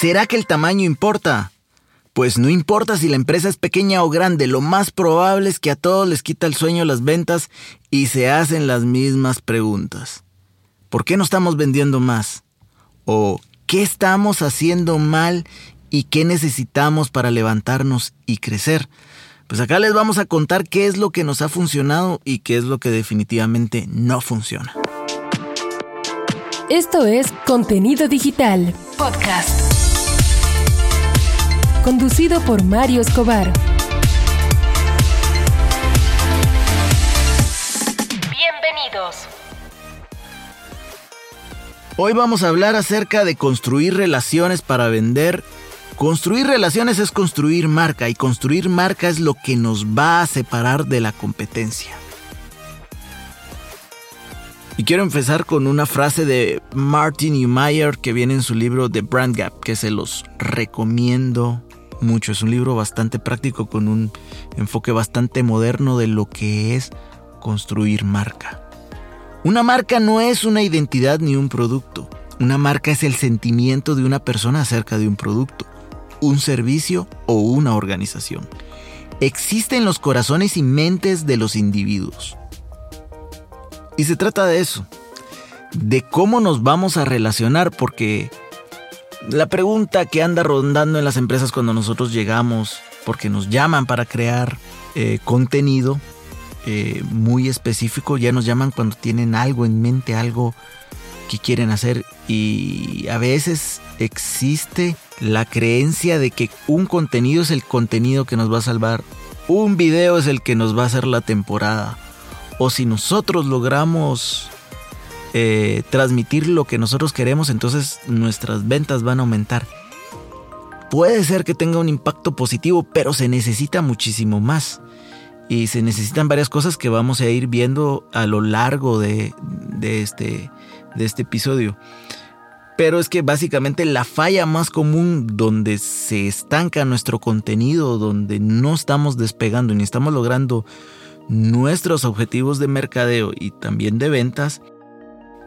¿Será que el tamaño importa? Pues no importa si la empresa es pequeña o grande, lo más probable es que a todos les quita el sueño las ventas y se hacen las mismas preguntas. ¿Por qué no estamos vendiendo más? ¿O qué estamos haciendo mal y qué necesitamos para levantarnos y crecer? Pues acá les vamos a contar qué es lo que nos ha funcionado y qué es lo que definitivamente no funciona. Esto es Contenido Digital Podcast. Conducido por Mario Escobar. Bienvenidos. Hoy vamos a hablar acerca de construir relaciones para vender. Construir relaciones es construir marca y construir marca es lo que nos va a separar de la competencia. Y quiero empezar con una frase de Martin Neumeyer que viene en su libro The Brand Gap, que se los recomiendo mucho. Es un libro bastante práctico con un enfoque bastante moderno de lo que es construir marca. Una marca no es una identidad ni un producto. Una marca es el sentimiento de una persona acerca de un producto, un servicio o una organización. Existe en los corazones y mentes de los individuos. Y se trata de eso, de cómo nos vamos a relacionar, porque la pregunta que anda rondando en las empresas cuando nosotros llegamos, porque nos llaman para crear eh, contenido eh, muy específico, ya nos llaman cuando tienen algo en mente, algo que quieren hacer. Y a veces existe la creencia de que un contenido es el contenido que nos va a salvar, un video es el que nos va a hacer la temporada. O si nosotros logramos eh, transmitir lo que nosotros queremos, entonces nuestras ventas van a aumentar. Puede ser que tenga un impacto positivo, pero se necesita muchísimo más. Y se necesitan varias cosas que vamos a ir viendo a lo largo de, este, de este episodio. Pero es que básicamente la falla más común donde se estanca nuestro contenido, donde no estamos despegando ni estamos logrando nuestros objetivos de mercadeo y también de ventas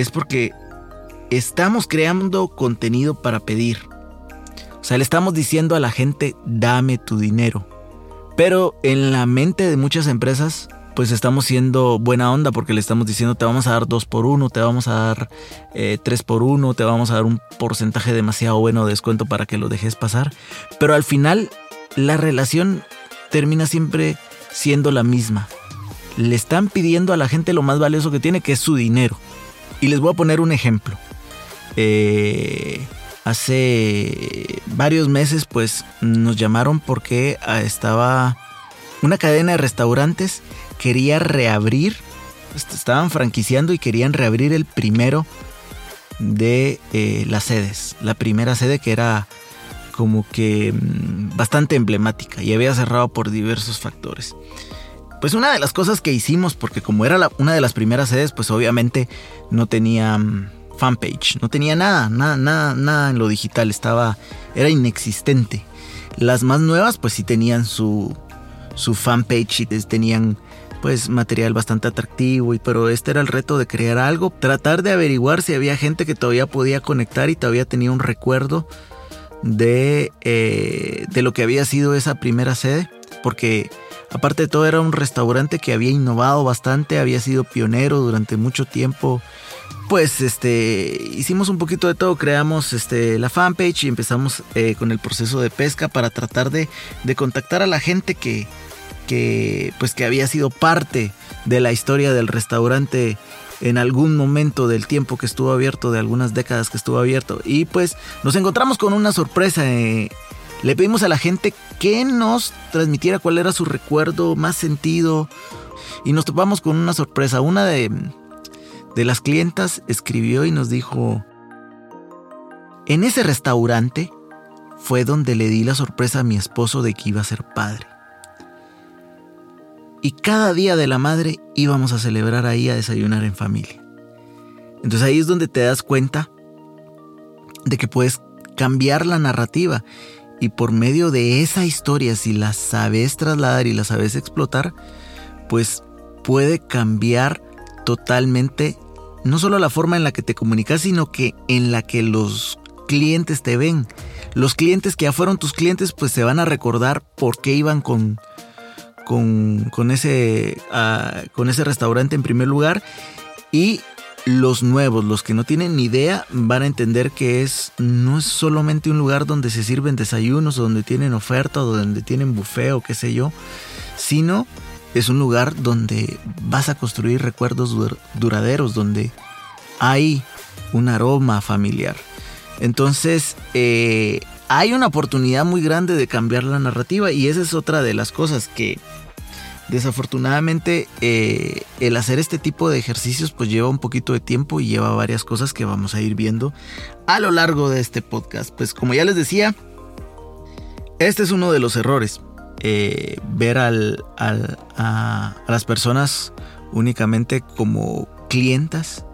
es porque estamos creando contenido para pedir. O sea, le estamos diciendo a la gente, dame tu dinero. Pero en la mente de muchas empresas, pues estamos siendo buena onda porque le estamos diciendo, te vamos a dar dos por uno, te vamos a dar eh, tres por uno, te vamos a dar un porcentaje demasiado bueno de descuento para que lo dejes pasar. Pero al final, la relación termina siempre siendo la misma le están pidiendo a la gente lo más valioso que tiene, que es su dinero. Y les voy a poner un ejemplo. Eh, hace varios meses pues nos llamaron porque ah, estaba una cadena de restaurantes quería reabrir, estaban franquiciando y querían reabrir el primero de eh, las sedes. La primera sede que era como que mm, bastante emblemática y había cerrado por diversos factores. Pues una de las cosas que hicimos, porque como era una de las primeras sedes, pues obviamente no tenía mm, fanpage, no tenía nada, nada, nada, nada en lo digital, estaba, era inexistente. Las más nuevas pues sí tenían su, su fanpage y tenían pues material bastante atractivo, pero este era el reto de crear algo, tratar de averiguar si había gente que todavía podía conectar y todavía tenía un recuerdo de, eh, de lo que había sido esa primera sede, porque Aparte de todo era un restaurante que había innovado bastante, había sido pionero durante mucho tiempo. Pues este hicimos un poquito de todo, creamos este, la fanpage y empezamos eh, con el proceso de pesca para tratar de, de contactar a la gente que, que, pues, que había sido parte de la historia del restaurante en algún momento del tiempo que estuvo abierto, de algunas décadas que estuvo abierto. Y pues nos encontramos con una sorpresa. Eh, le pedimos a la gente que nos transmitiera cuál era su recuerdo más sentido. Y nos topamos con una sorpresa. Una de, de las clientas escribió y nos dijo, en ese restaurante fue donde le di la sorpresa a mi esposo de que iba a ser padre. Y cada día de la madre íbamos a celebrar ahí a desayunar en familia. Entonces ahí es donde te das cuenta de que puedes cambiar la narrativa y por medio de esa historia, si la sabes trasladar y la sabes explotar, pues puede cambiar totalmente no solo la forma en la que te comunicas, sino que en la que los clientes te ven. los clientes que ya fueron tus clientes, pues se van a recordar por qué iban con, con, ese, ah, con ese restaurante en primer lugar. Y los nuevos, los que no tienen ni idea, van a entender que es no es solamente un lugar donde se sirven desayunos, o donde tienen oferta, o donde tienen buffet o qué sé yo, sino es un lugar donde vas a construir recuerdos duraderos, donde hay un aroma familiar. Entonces, eh, hay una oportunidad muy grande de cambiar la narrativa y esa es otra de las cosas que desafortunadamente eh, el hacer este tipo de ejercicios pues lleva un poquito de tiempo y lleva varias cosas que vamos a ir viendo a lo largo de este podcast. Pues como ya les decía, este es uno de los errores. Eh, ver al, a, las personas únicamente como clientas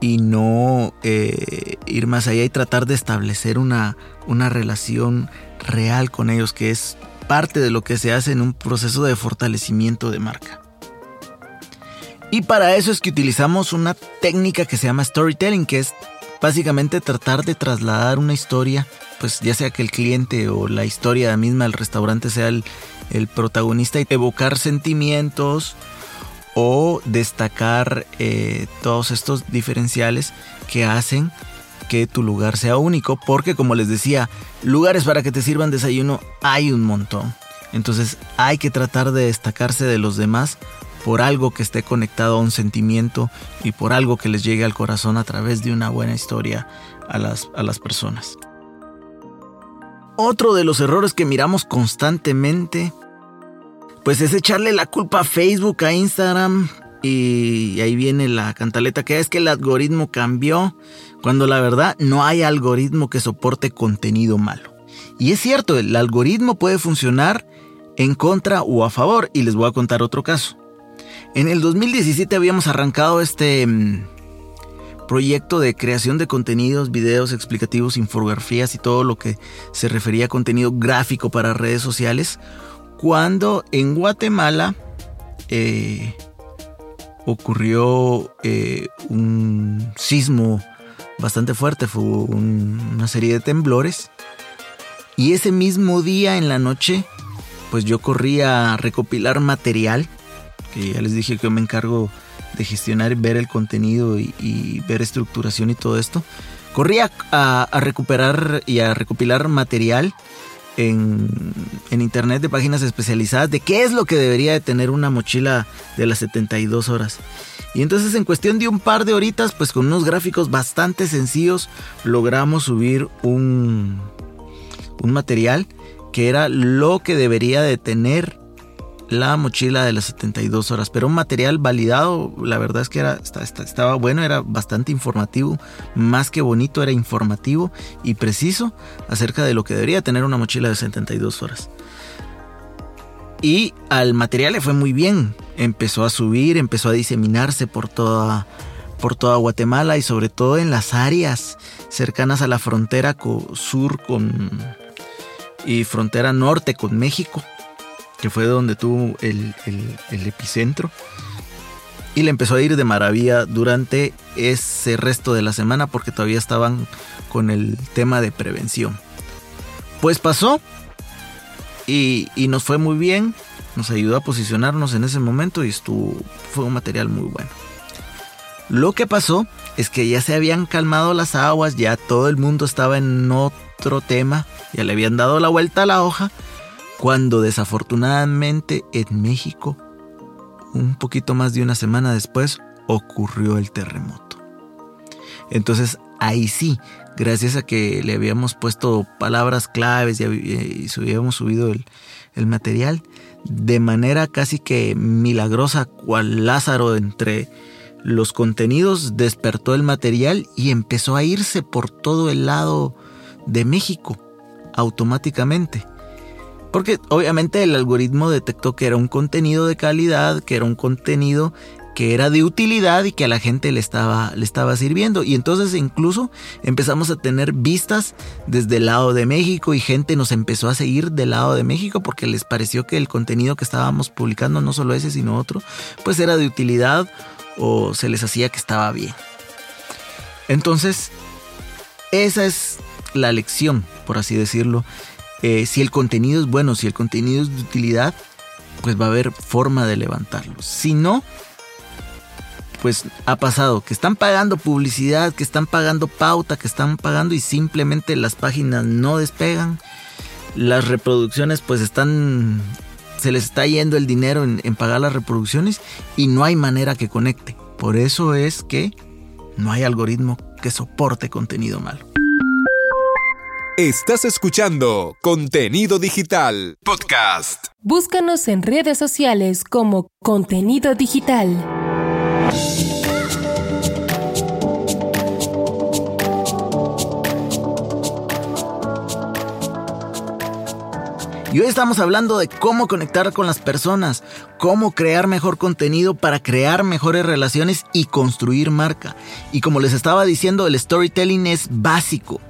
y no eh, ir más allá y tratar de establecer una, una relación real con ellos, que es parte de lo que se hace en un proceso de fortalecimiento de marca. Y para eso es que utilizamos una técnica que se llama storytelling, que es básicamente tratar de trasladar una historia pues ya sea que el cliente o la historia misma del restaurante sea el, protagonista y evocar sentimientos o destacar eh, todos estos diferenciales que hacen que tu lugar sea único, porque como les decía, lugares para que te sirvan desayuno hay un montón. Entonces hay que tratar de destacarse de los demás por algo que esté conectado a un sentimiento y por algo que les llegue al corazón a través de una buena historia a las, a las personas. Otro de los errores que miramos constantemente, pues es echarle la culpa a Facebook, a Instagram, y ahí viene la cantaleta que es que el algoritmo cambió, cuando la verdad no hay algoritmo que soporte contenido malo. Y es cierto, el algoritmo puede funcionar en contra o a favor, y les voy a contar otro caso. En el 2017 habíamos arrancado este mm, proyecto de creación de contenidos, videos explicativos, infografías y todo lo que se refería a contenido gráfico para redes sociales, cuando en Guatemala eh, ocurrió eh, un sismo bastante fuerte, fue una serie de temblores, y ese mismo día en la noche, pues yo corrí a recopilar material, que ya les dije que me encargo de gestionar ver el contenido y, ver estructuración y todo esto, corrí a, recuperar y a recopilar material en, internet de páginas especializadas de qué es lo que debería de tener una mochila de las 72 horas. Y entonces en cuestión de un par de horitas, pues con unos gráficos bastante sencillos, logramos subir un, un material que era lo que debería de tener la mochila de las 72 horas, pero un material validado, la verdad es que era, estaba bueno, era bastante informativo, más que bonito, era informativo y preciso acerca de lo que debería tener una mochila de 72 horas. Y al material le fue muy bien, empezó a subir, empezó a diseminarse por toda, por toda Guatemala y sobre todo en las áreas cercanas a la frontera sur con y frontera norte con México que fue donde tuvo el, epicentro. Y le empezó a ir de maravilla durante ese resto de la semana porque todavía estaban con el tema de prevención. Pues pasó y, y, nos fue muy bien, nos ayudó a posicionarnos en ese momento y estuvo, fue un material muy bueno. Lo que pasó es que ya se habían calmado las aguas, ya todo el mundo estaba en otro tema, ya le habían dado la vuelta a la hoja cuando desafortunadamente en México, un poquito más de una semana después, ocurrió el terremoto. Entonces ahí sí, gracias a que le habíamos puesto palabras claves y, habíamos subido el, el material, de manera casi que milagrosa, cual Lázaro entre los contenidos, despertó el material y empezó a irse por todo el lado de México automáticamente. Porque obviamente el algoritmo detectó que era un contenido de calidad, que era un contenido que era de utilidad y que a la gente le estaba, le estaba sirviendo. Y entonces incluso empezamos a tener vistas desde el lado de México y gente nos empezó a seguir del lado de México porque les pareció que el contenido que estábamos publicando, no solo ese sino otro, pues era de utilidad o se les hacía que estaba bien. Entonces, esa es la lección, por así decirlo. Eh, si el contenido es bueno, si el contenido es de utilidad, pues va a haber forma de levantarlo. Si no, pues ha pasado que están pagando publicidad, que están pagando pauta, que están pagando y simplemente las páginas no despegan. Las reproducciones pues están se les está yendo el dinero en, en, pagar las reproducciones y no hay manera que conecte. Por eso es que no hay algoritmo que soporte contenido malo. Estás escuchando Contenido Digital Podcast. Búscanos en redes sociales como Contenido Digital. Y hoy estamos hablando de cómo conectar con las personas, cómo crear mejor contenido para crear mejores relaciones y construir marca. Y como les estaba diciendo, el storytelling es básico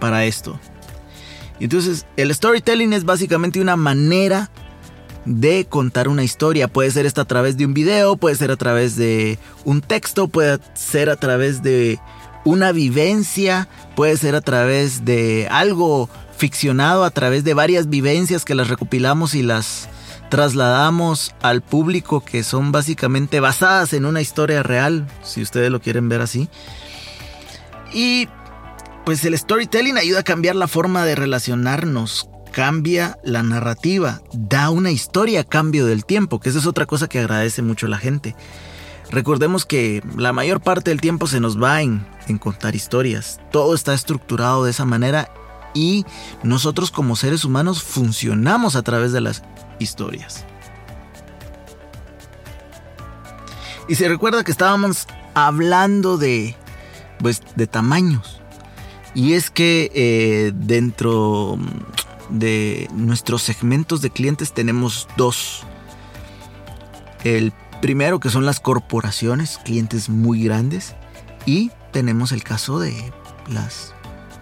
para esto. Entonces, el storytelling es básicamente una manera de contar una historia. Puede ser esta a través de un video, puede ser a través de un texto, puede ser a través de una vivencia, puede ser a través de algo ficcionado a través de varias vivencias que las recopilamos y las trasladamos al público que son básicamente basadas en una historia real, si ustedes lo quieren ver así. Y pues el storytelling ayuda a cambiar la forma de relacionarnos, cambia la narrativa, da una historia a cambio del tiempo, que esa es otra cosa que agradece mucho la gente. Recordemos que la mayor parte del tiempo se nos va en, en contar historias. Todo está estructurado de esa manera y nosotros como seres humanos funcionamos a través de las historias. Y se recuerda que estábamos hablando de, pues, de tamaños. Y es que eh, dentro de nuestros segmentos de clientes tenemos dos. El primero que son las corporaciones, clientes muy grandes. Y tenemos el caso de las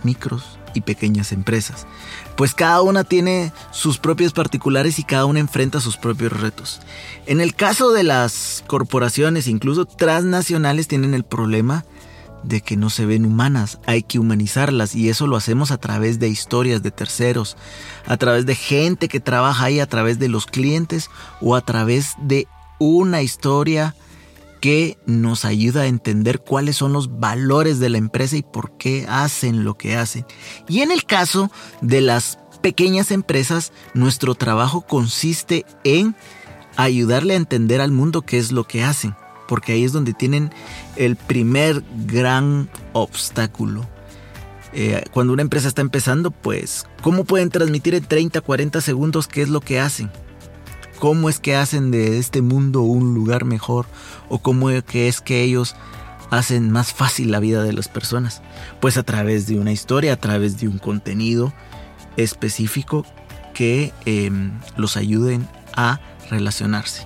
micros y pequeñas empresas, pues cada una tiene sus propios particulares y cada una enfrenta sus propios retos. En el caso de las corporaciones, incluso transnacionales, tienen el problema de que no se ven humanas, hay que humanizarlas y eso lo hacemos a través de historias de terceros, a través de gente que trabaja ahí, a través de los clientes o a través de una historia que nos ayuda a entender cuáles son los valores de la empresa y por qué hacen lo que hacen. Y en el caso de las pequeñas empresas, nuestro trabajo consiste en ayudarle a entender al mundo qué es lo que hacen, porque ahí es donde tienen el primer gran obstáculo. Eh, cuando una empresa está empezando, pues, ¿cómo pueden transmitir en 30, 40 segundos qué es lo que hacen? Cómo es que hacen de este mundo un lugar mejor o cómo es que es que ellos hacen más fácil la vida de las personas. Pues a través de una historia, a través de un contenido específico que em, los ayuden a relacionarse.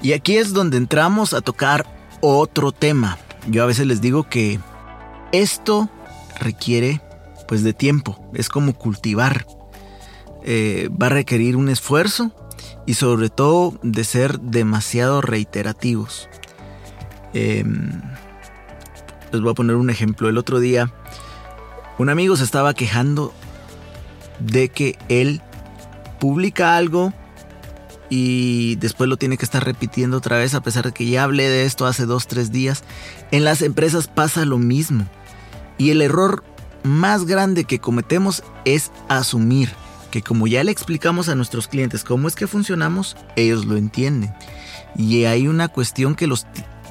Y aquí es donde entramos a tocar otro tema. Yo a veces les digo que esto requiere pues de tiempo, es como cultivar. Eh, va a requerir un esfuerzo, y sobre todo de ser demasiado reiterativos. Em, les voy a poner un ejemplo. El otro día un amigo se estaba quejando de que él publica algo y después lo tiene que estar repitiendo otra vez a pesar de que ya hablé de esto hace dos, tres días. En las empresas pasa lo mismo. Y el error más grande que cometemos es asumir que como ya le explicamos a nuestros clientes cómo es que funcionamos, ellos lo entienden. Y hay una cuestión que los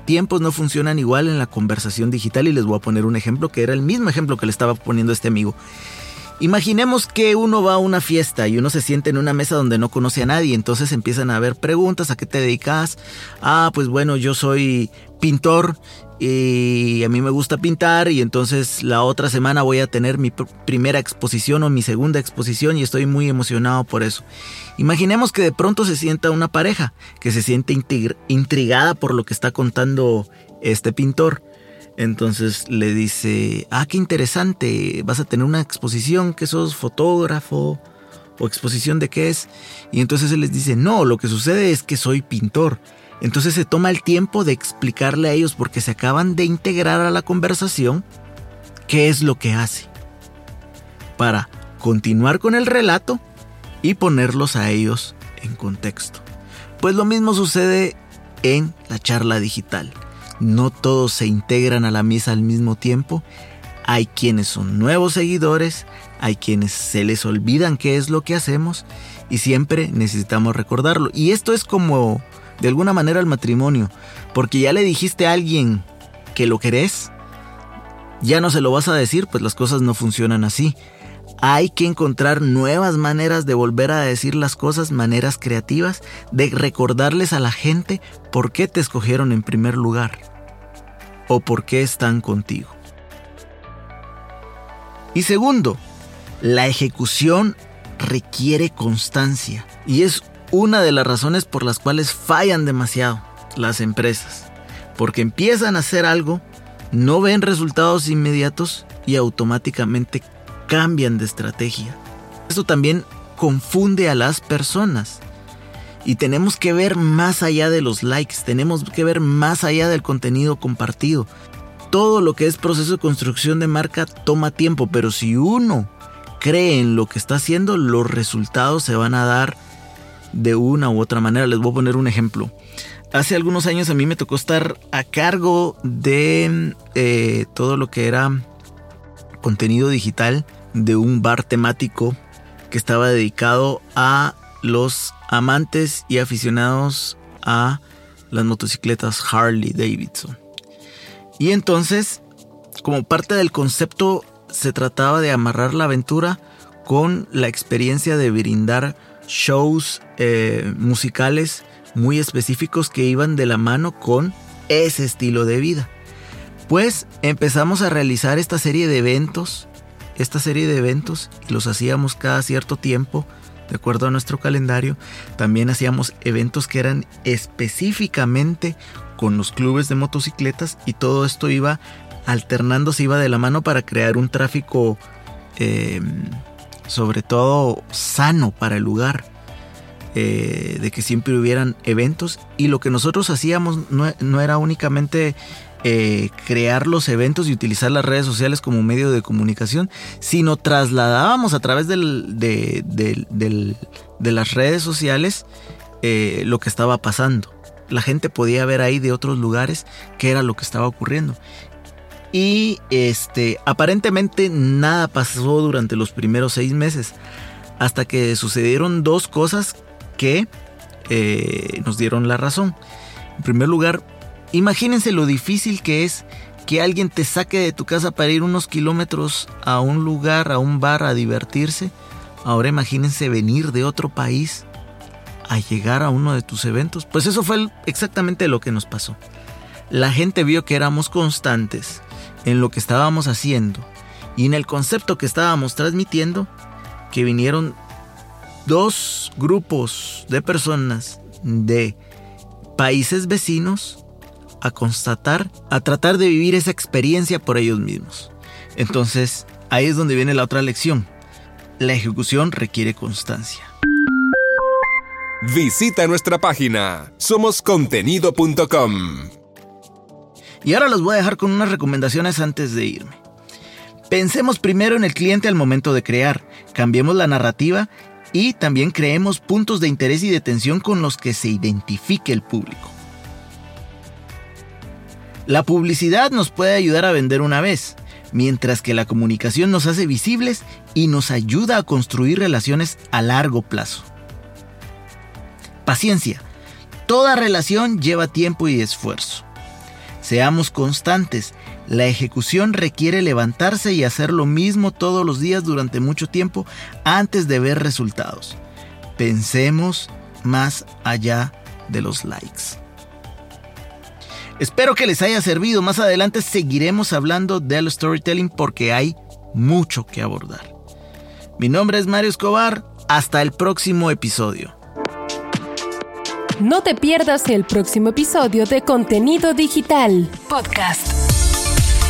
tiempos no funcionan igual en la conversación digital y les voy a poner un ejemplo que era el mismo ejemplo que le estaba poniendo este amigo. Imaginemos que uno va a una fiesta y uno se siente en una mesa donde no conoce a nadie, entonces empiezan a haber preguntas, ¿a qué te dedicas? Ah, pues bueno, yo soy pintor y a mí me gusta pintar y entonces la otra semana voy a tener mi primera exposición o mi segunda exposición y estoy muy emocionado por eso. Imaginemos que de pronto se sienta una pareja que se siente intrigada por lo que está contando este pintor. Entonces le dice, ah, qué interesante, vas a tener una exposición, que sos fotógrafo o exposición de qué es. Y entonces él les dice, no, lo que sucede es que soy pintor entonces se toma el tiempo de explicarle a ellos porque se acaban de integrar a la conversación qué es lo que hace. para continuar con el relato y ponerlos a ellos en contexto. Pues lo mismo sucede en la charla digital. No todos se integran a la misa al mismo tiempo. Hay quienes son nuevos seguidores, hay quienes se les olvidan qué es lo que hacemos y siempre necesitamos recordarlo. Y esto es como de alguna manera el matrimonio, porque ya le dijiste a alguien que lo querés, ya no se lo vas a decir, pues las cosas no funcionan así. Hay que encontrar nuevas maneras de volver a decir las cosas, maneras creativas, de recordarles a la gente por qué te escogieron en primer lugar o por qué están contigo. Y segundo, la ejecución requiere constancia y es una de las razones por las cuales fallan demasiado las empresas. Porque empiezan a hacer algo, no ven resultados inmediatos y automáticamente cambian de estrategia. Esto también confunde a las personas. Y tenemos que ver más allá de los likes, tenemos que ver más allá del contenido compartido. Todo lo que es proceso de construcción de marca toma tiempo, pero si uno cree en lo que está haciendo, los resultados se van a dar de una u otra manera. Les voy a poner un ejemplo. Hace algunos años a mí me tocó estar a cargo de eh, todo lo que era contenido digital de un bar temático que estaba dedicado a los amantes y aficionados a las motocicletas Harley Davidson. Y entonces, como parte del concepto, se trataba de amarrar la aventura con la experiencia de brindar shows eh, musicales muy específicos que iban de la mano con ese estilo de vida. Pues empezamos a realizar esta serie de eventos esta serie de eventos y los hacíamos cada cierto tiempo, de acuerdo a nuestro calendario. También hacíamos eventos que eran específicamente con los clubes de motocicletas y todo esto iba alternándose, iba de la mano para crear un tráfico em, sobre todo sano para el lugar. Eh, de que siempre hubieran eventos y lo que nosotros hacíamos no era únicamente eh, crear los eventos y utilizar las redes sociales como medio de comunicación, sino trasladábamos a través de, las redes sociales eh, lo que estaba pasando. La gente podía ver ahí de otros lugares qué era lo que estaba ocurriendo. Y este, aparentemente nada pasó durante los primeros seis meses, hasta que sucedieron dos cosas que eh, nos dieron la razón. En primer lugar, Imagínense lo difícil que es que alguien te saque de tu casa para ir unos kilómetros a un lugar, a un bar, a divertirse. Ahora imagínense venir de otro país a llegar a uno de tus eventos. Pues eso fue exactamente lo que nos pasó. La gente vio que éramos constantes en lo que estábamos haciendo y en el concepto que estábamos transmitiendo, que vinieron dos grupos de personas de países vecinos a constatar, a tratar de vivir esa experiencia por ellos mismos. Entonces, ahí es donde viene la otra lección. La ejecución requiere constancia. Visita nuestra página somoscontenido.com. Y ahora los voy a dejar con unas recomendaciones antes de irme. Pensemos primero en el cliente al momento de crear, cambiemos la narrativa y también creemos puntos de interés y de tensión con los que se identifique el público. La publicidad nos puede ayudar a vender una vez, mientras que la comunicación nos hace visibles y nos ayuda a construir relaciones a largo plazo. Paciencia. Toda relación lleva tiempo y esfuerzo. Seamos constantes. La ejecución requiere levantarse y hacer lo mismo todos los días durante mucho tiempo antes de ver resultados. Pensemos más allá de los likes. Espero que les haya servido. Más adelante seguiremos hablando del storytelling porque hay mucho que abordar. Mi nombre es Mario Escobar. Hasta el próximo episodio. No te pierdas el próximo episodio de Contenido Digital Podcast.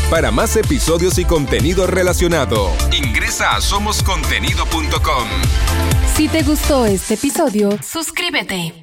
Para más episodios y contenido relacionado, ingresa a somoscontenido.com. Si te gustó este episodio, suscríbete.